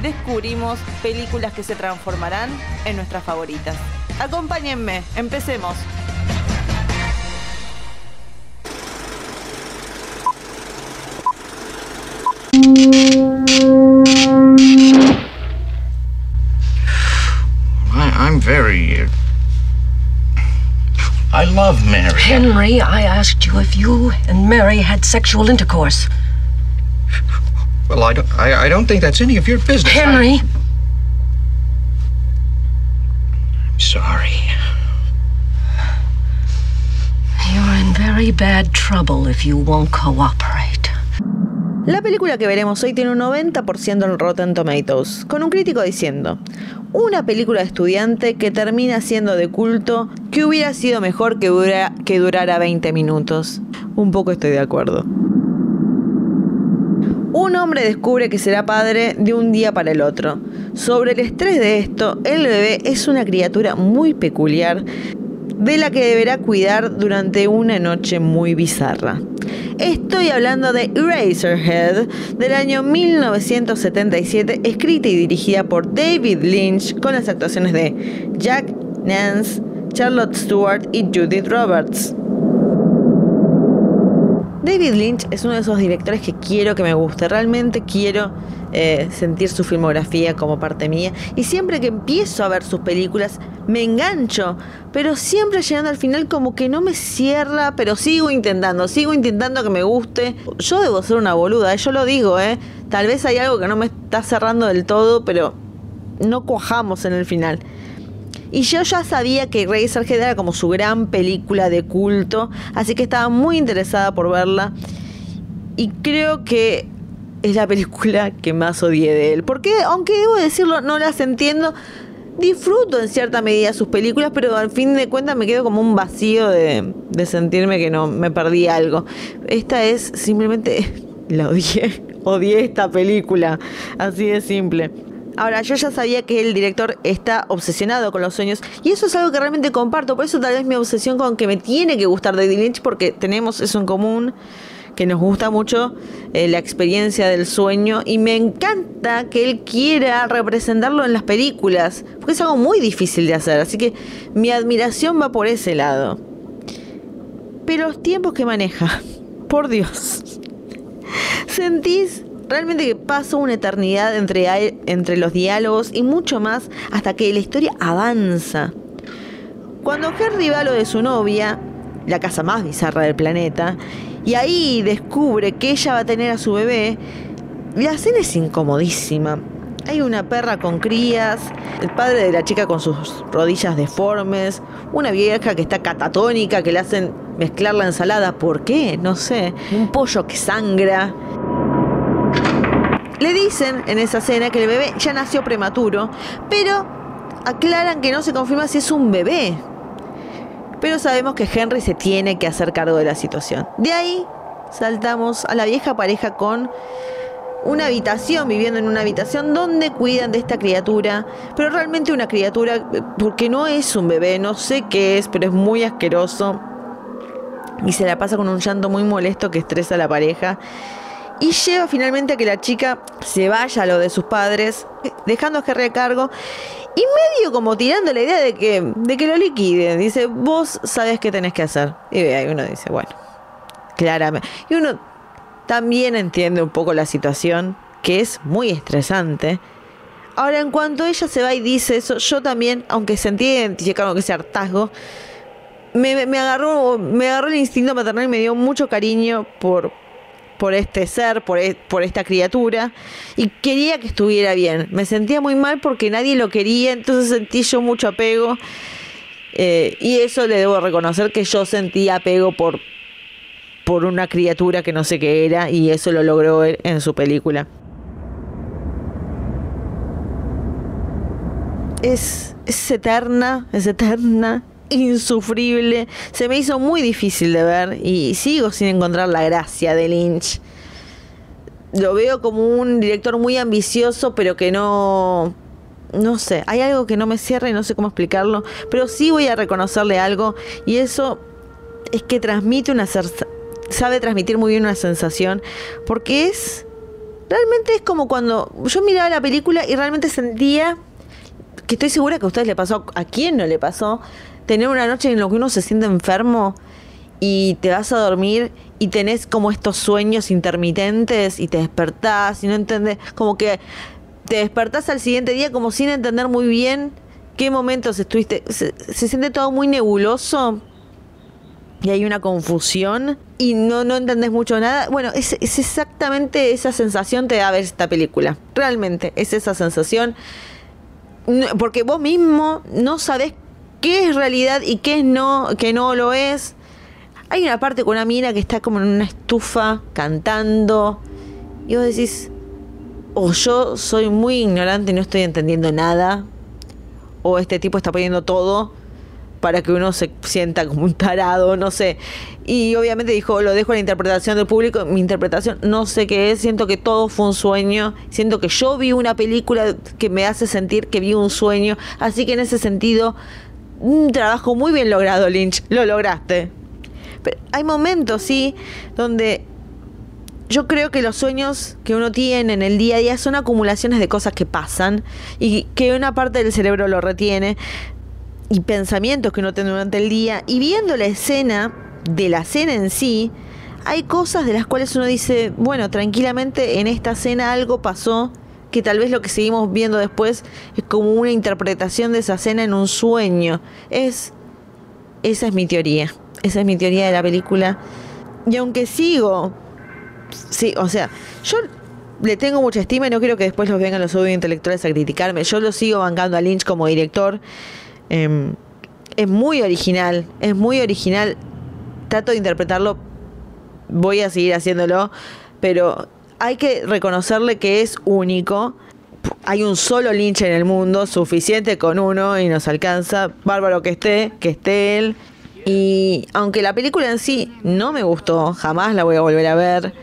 descubrimos películas que se transformarán en nuestras favoritas. Acompáñenme, empecemos. I, I'm very. Uh, I love Mary. Henry, I asked you if you and Mary had sexual intercourse. Well, I don't. I, I don't think that's any of your business. Henry, I'm sorry. you're in very bad trouble if you won't cooperate. La película que veremos hoy tiene un 90% en Rotten Tomatoes, con un crítico diciendo, una película de estudiante que termina siendo de culto que hubiera sido mejor que, dura- que durara 20 minutos. Un poco estoy de acuerdo. Un hombre descubre que será padre de un día para el otro. Sobre el estrés de esto, el bebé es una criatura muy peculiar de la que deberá cuidar durante una noche muy bizarra. Estoy hablando de Eraserhead del año 1977, escrita y dirigida por David Lynch con las actuaciones de Jack Nance, Charlotte Stewart y Judith Roberts. David Lynch es uno de esos directores que quiero que me guste. Realmente quiero eh, sentir su filmografía como parte mía. Y siempre que empiezo a ver sus películas, me engancho. Pero siempre llegando al final como que no me cierra. Pero sigo intentando, sigo intentando que me guste. Yo debo ser una boluda, eh, yo lo digo, ¿eh? Tal vez hay algo que no me está cerrando del todo, pero no cuajamos en el final. Y yo ya sabía que Razorhead era como su gran película de culto, así que estaba muy interesada por verla. Y creo que es la película que más odié de él. Porque, aunque debo decirlo, no las entiendo. Disfruto en cierta medida sus películas, pero al fin de cuentas me quedo como un vacío de, de sentirme que no me perdí algo. Esta es simplemente la odié. Odié esta película. Así de simple. Ahora, yo ya sabía que el director está obsesionado con los sueños y eso es algo que realmente comparto. Por eso tal vez mi obsesión con que me tiene que gustar David Lynch porque tenemos eso en común, que nos gusta mucho eh, la experiencia del sueño y me encanta que él quiera representarlo en las películas, porque es algo muy difícil de hacer. Así que mi admiración va por ese lado. Pero los tiempos que maneja, por Dios. ¿Sentís realmente que pasa una eternidad entre, entre los diálogos y mucho más hasta que la historia avanza? Cuando Henry va a lo de su novia, la casa más bizarra del planeta, y ahí descubre que ella va a tener a su bebé, la escena es incomodísima. Hay una perra con crías, el padre de la chica con sus rodillas deformes, una vieja que está catatónica, que le hacen mezclar la ensalada. ¿Por qué? No sé. Un pollo que sangra. Le dicen en esa escena que el bebé ya nació prematuro, pero aclaran que no se confirma si es un bebé. Pero sabemos que Henry se tiene que hacer cargo de la situación. De ahí saltamos a la vieja pareja con una habitación, viviendo en una habitación donde cuidan de esta criatura, pero realmente una criatura, eh, porque no es un bebé, no sé qué es, pero es muy asqueroso. Y se la pasa con un llanto muy molesto que estresa a la pareja. Y lleva finalmente a que la chica se vaya a lo de sus padres, dejando a Henry a cargo. Y medio como tirando la idea de que, de que lo liquide. Dice, vos sabés qué tenés que hacer. Y ahí uno dice, bueno, claramente. Y uno también entiende un poco la situación, que es muy estresante. Ahora, en cuanto ella se va y dice eso, yo también, aunque sentí con ese hartazgo, me agarró, me agarró el instinto maternal y me dio mucho cariño por, por este ser, por, e- por esta criatura, y quería que estuviera bien. Me sentía muy mal porque nadie lo quería, entonces sentí yo mucho apego. eh, y eso le debo reconocer que yo sentí apego por, por una criatura que no sé qué era, y eso lo logró en su película. es, es eterna, es eterna, insufrible. Se me hizo muy difícil de ver y sigo sin encontrar la gracia de Lynch. Lo veo como un director muy ambicioso, pero que no. No sé, hay algo que no me cierra y no sé cómo explicarlo, pero sí voy a reconocerle algo y eso es que transmite una sabe transmitir muy bien una sensación porque es realmente es como cuando yo miraba la película y realmente sentía que estoy segura que a ustedes le pasó, a quién no le pasó, tener una noche en la que uno se siente enfermo y te vas a dormir y tenés como estos sueños intermitentes y te despertás y no entendés, como que te despertás al siguiente día como sin entender muy bien qué momentos estuviste. Se, siente todo muy nebuloso y hay una confusión y no, no entendés mucho nada. Bueno, es, es exactamente esa sensación te da ver esta película. Realmente, es esa sensación. Porque vos mismo no sabés qué es realidad y qué no, que no lo es. Hay una parte con una mina que está como en una estufa cantando. Y vos decís, o yo soy muy ignorante y no estoy entendiendo nada. O este tipo está poniendo todo para que uno se sienta como un tarado, no sé. Y obviamente dijo, lo dejo a la interpretación del público. Mi interpretación no sé qué es, siento que todo fue un sueño, siento que yo vi una película que me hace sentir que vi un sueño. Así que en ese sentido un trabajo muy bien logrado, Lynch. Lo lograste. Pero hay momentos, sí, donde yo creo que los sueños que uno tiene en el día a día son acumulaciones de cosas que pasan y que una parte del cerebro lo retiene y pensamientos que uno tiene durante el día. Y viendo la escena de la cena en sí, hay cosas de las cuales uno dice, bueno, tranquilamente en esta escena algo pasó que tal vez lo que seguimos viendo después es como una interpretación de esa escena en un sueño. Es esa es mi teoría. Esa es mi teoría de la película. Y aunque sigo sí, o sea, yo le tengo mucha estima y no quiero que después los vengan los intelectuales a criticarme. Yo lo sigo bancando a Lynch como director. Em, es muy original, es muy original. Trato de interpretarlo, voy a seguir haciéndolo, pero hay que reconocerle que es único. Hay un solo Lynch en el mundo, suficiente con uno y nos alcanza. Bárbaro que esté, que esté él. Y aunque la película en sí no me gustó, jamás la voy a volver a ver.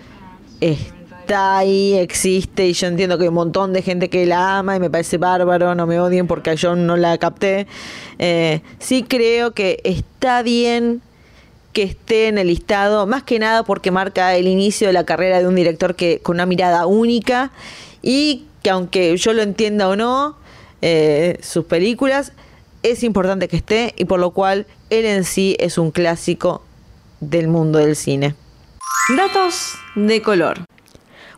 Está ahí, existe y yo entiendo que hay un montón de gente que la ama y me parece bárbaro, no me odien porque yo no la capté. Eh, sí creo que está bien que esté en el listado, más que nada porque marca el inicio de la carrera de un director que con una mirada única y que aunque yo lo entienda o no, eh, sus películas, es importante que esté y por lo cual él en sí es un clásico del mundo del cine. Datos de color.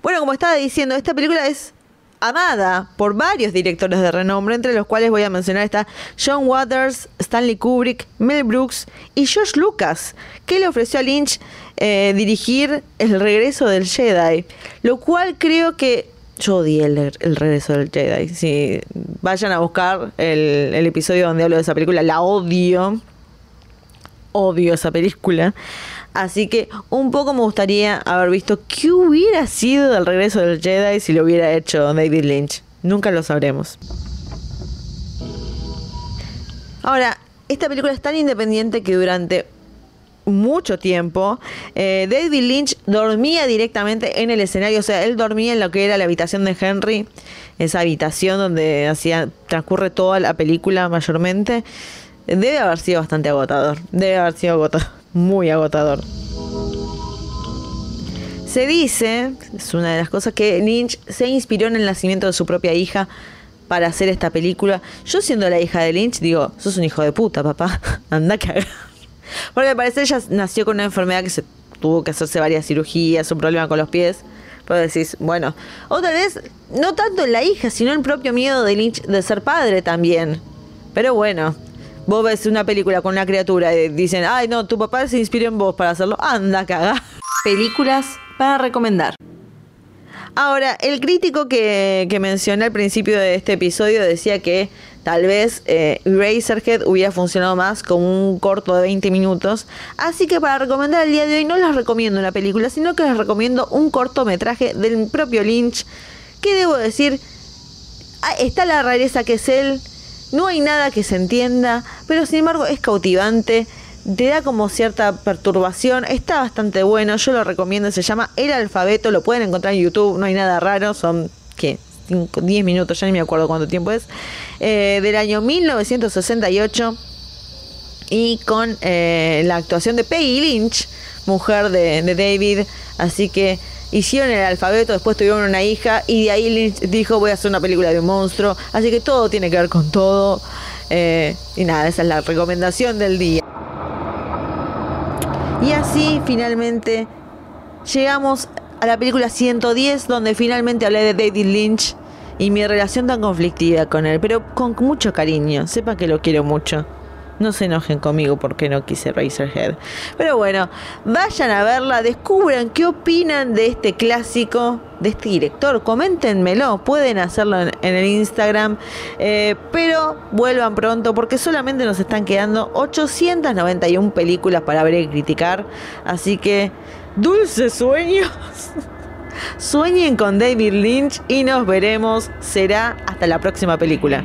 Bueno, como estaba diciendo, esta película es amada por varios directores de renombre, entre los cuales voy a mencionar está John Waters, Stanley Kubrick, Mel Brooks y George Lucas, que le ofreció a Lynch eh, dirigir El regreso del Jedi, lo cual creo que yo odié el, regreso del Jedi. Si vayan a buscar el, el episodio donde hablo de esa película, la odio. Odio esa película. Así que un poco me gustaría haber visto qué hubiera sido del regreso del Jedi si lo hubiera hecho David Lynch. Nunca lo sabremos. Ahora, esta película es tan independiente que durante mucho tiempo eh, David Lynch dormía directamente en el escenario, o sea, él dormía en lo que era la habitación de Henry, esa habitación donde hacía transcurre toda la película mayormente. Debe haber sido bastante agotador, debe haber sido agotador muy agotador. Se dice, es una de las cosas que Lynch se inspiró en el nacimiento de su propia hija para hacer esta película. Yo siendo la hija de Lynch, digo, sos un hijo de puta, papá. Anda que Porque al parecer ella nació con una enfermedad que se tuvo que hacerse varias cirugías, un problema con los pies. Pero decís, bueno, otra vez, no tanto la hija, sino el propio miedo de Lynch de ser padre también. Pero bueno, vos ves una película con una criatura y dicen, ay no, tu papá se inspiró en vos para hacerlo, anda, caga. Películas para recomendar. Ahora, el crítico que, mencioné al principio de este episodio decía que tal vez eh, Razorhead hubiera funcionado más con un corto de 20 minutos. Así que para recomendar el día de hoy no les recomiendo una película, sino que les recomiendo un cortometraje del propio Lynch. Que debo decir, ah, está la rareza que es él, No hay nada que se entienda, pero sin embargo es cautivante. Te da como cierta perturbación. Está bastante bueno. Yo lo recomiendo. Se llama El Alfabeto. Lo pueden encontrar en YouTube. No hay nada raro. Son, ¿qué? 10 minutos. Ya ni me acuerdo cuánto tiempo es. Eh, del año 1968. Y con eh, la actuación de Peggy Lynch, mujer de, de David. Así que hicieron el alfabeto, después tuvieron una hija y de ahí Lynch dijo voy a hacer una película de un monstruo. Así que todo tiene que ver con todo. Eh, y nada, esa es la recomendación del día. Y así finalmente llegamos a la película 110 donde finalmente hablé de David Lynch y mi relación tan conflictiva con él, pero con mucho cariño. Sepa que lo quiero mucho. No se enojen conmigo porque no quise Razorhead. Pero bueno, vayan a verla, descubran qué opinan de este clásico, de este director. Coméntenmelo, pueden hacerlo en, el Instagram. Eh, pero vuelvan pronto porque solamente nos están quedando 891 películas para ver y criticar. Así que, dulces sueños. Sueñen con David Lynch y nos veremos. Será hasta la próxima película.